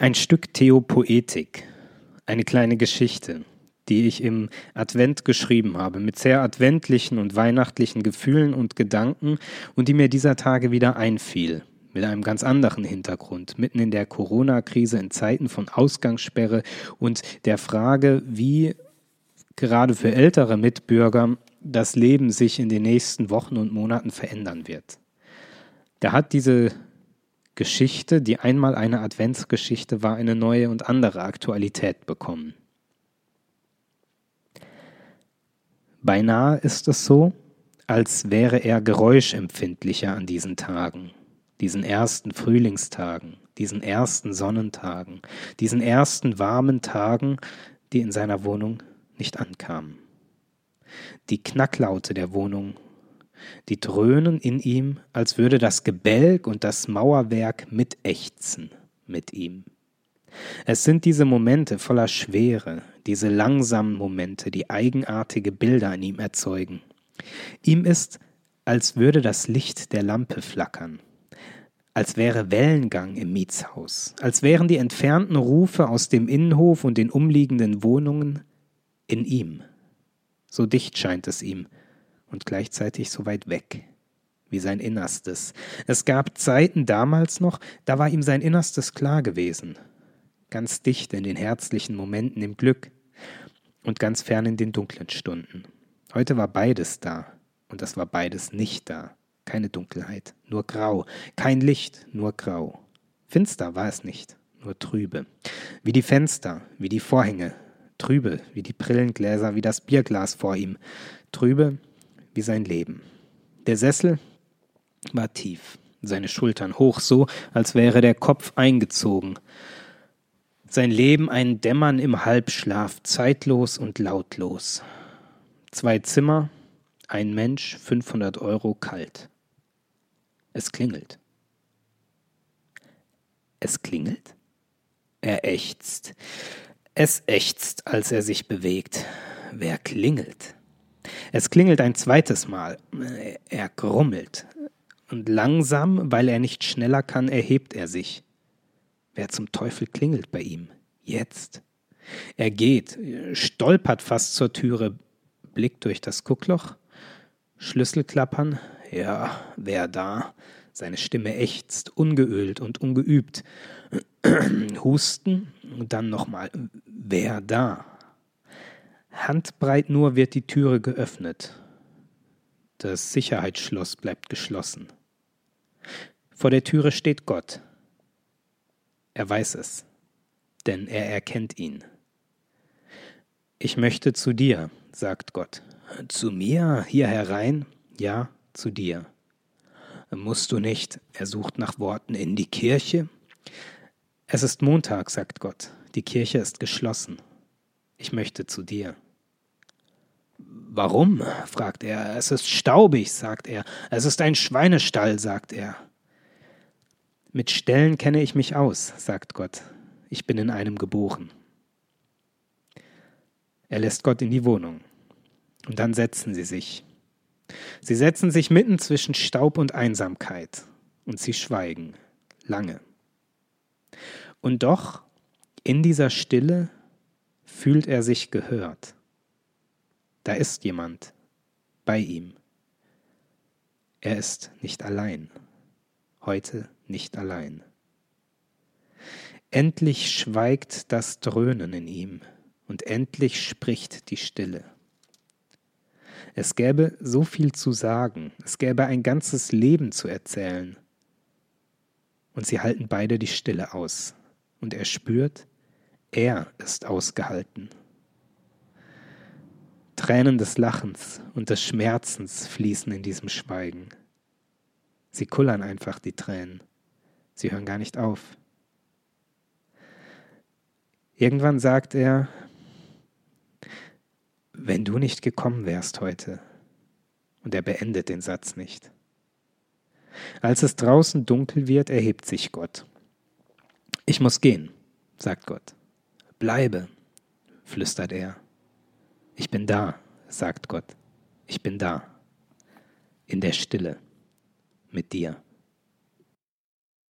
Ein Stück Theopoetik, eine kleine Geschichte, die ich im Advent geschrieben habe, mit sehr adventlichen und weihnachtlichen Gefühlen und Gedanken und die mir dieser Tage wieder einfiel, mit einem ganz anderen Hintergrund, mitten in der Corona-Krise in Zeiten von Ausgangssperre und der Frage, wie gerade für ältere Mitbürger das Leben sich in den nächsten Wochen und Monaten verändern wird. Da hat diese Geschichte, die einmal eine Adventsgeschichte war, eine neue und andere Aktualität bekommen. Beinahe ist es so, als wäre er geräuschempfindlicher an diesen Tagen, diesen ersten Frühlingstagen, diesen ersten Sonnentagen, diesen ersten warmen Tagen, die in seiner Wohnung nicht ankamen. Die Knacklaute der Wohnung die dröhnen in ihm, als würde das Gebälk und das Mauerwerk mitächzen mit ihm. Es sind diese Momente voller Schwere, diese langsamen Momente, die eigenartige Bilder in ihm erzeugen. Ihm ist, als würde das Licht der Lampe flackern, als wäre Wellengang im Mietshaus, als wären die entfernten Rufe aus dem Innenhof und den umliegenden Wohnungen in ihm. So dicht scheint es ihm, und gleichzeitig so weit weg wie sein Innerstes. Es gab Zeiten damals noch, da war ihm sein Innerstes klar gewesen, ganz dicht in den herzlichen Momenten im Glück und ganz fern in den dunklen Stunden. Heute war beides da, und es war beides nicht da. Keine Dunkelheit, nur grau, kein Licht, nur grau. Finster war es nicht, nur trübe. Wie die Fenster, wie die Vorhänge, trübe, wie die Brillengläser, wie das Bierglas vor ihm, trübe wie sein Leben. Der Sessel war tief, seine Schultern hoch, so als wäre der Kopf eingezogen. Sein Leben ein Dämmern im Halbschlaf, zeitlos und lautlos. Zwei Zimmer, ein Mensch, 500 Euro kalt. Es klingelt. Es klingelt? Er ächzt. Es ächzt, als er sich bewegt. Wer klingelt? Es klingelt ein zweites Mal. Er grummelt. Und langsam, weil er nicht schneller kann, erhebt er sich. Wer zum Teufel klingelt bei ihm? Jetzt. Er geht, stolpert fast zur Türe, blickt durch das Guckloch. Schlüssel klappern. Ja, wer da? Seine Stimme ächzt, ungeölt und ungeübt. Husten und dann nochmal. Wer da? Handbreit nur wird die Türe geöffnet. Das Sicherheitsschloss bleibt geschlossen. Vor der Türe steht Gott. Er weiß es, denn er erkennt ihn. Ich möchte zu dir, sagt Gott. Zu mir hier herein? Ja, zu dir. Musst du nicht, er sucht nach Worten, in die Kirche? Es ist Montag, sagt Gott. Die Kirche ist geschlossen. Ich möchte zu dir. Warum? fragt er. Es ist staubig, sagt er. Es ist ein Schweinestall, sagt er. Mit Ställen kenne ich mich aus, sagt Gott. Ich bin in einem geboren. Er lässt Gott in die Wohnung. Und dann setzen sie sich. Sie setzen sich mitten zwischen Staub und Einsamkeit. Und sie schweigen. Lange. Und doch, in dieser Stille, fühlt er sich gehört. Da ist jemand bei ihm. Er ist nicht allein. Heute nicht allein. Endlich schweigt das Dröhnen in ihm und endlich spricht die Stille. Es gäbe so viel zu sagen, es gäbe ein ganzes Leben zu erzählen. Und sie halten beide die Stille aus, und er spürt, er ist ausgehalten. Tränen des Lachens und des Schmerzens fließen in diesem Schweigen. Sie kullern einfach die Tränen. Sie hören gar nicht auf. Irgendwann sagt er, wenn du nicht gekommen wärst heute, und er beendet den Satz nicht. Als es draußen dunkel wird, erhebt sich Gott. Ich muss gehen, sagt Gott. Bleibe, flüstert er. Ich bin da, sagt Gott. Ich bin da. In der Stille. Mit dir.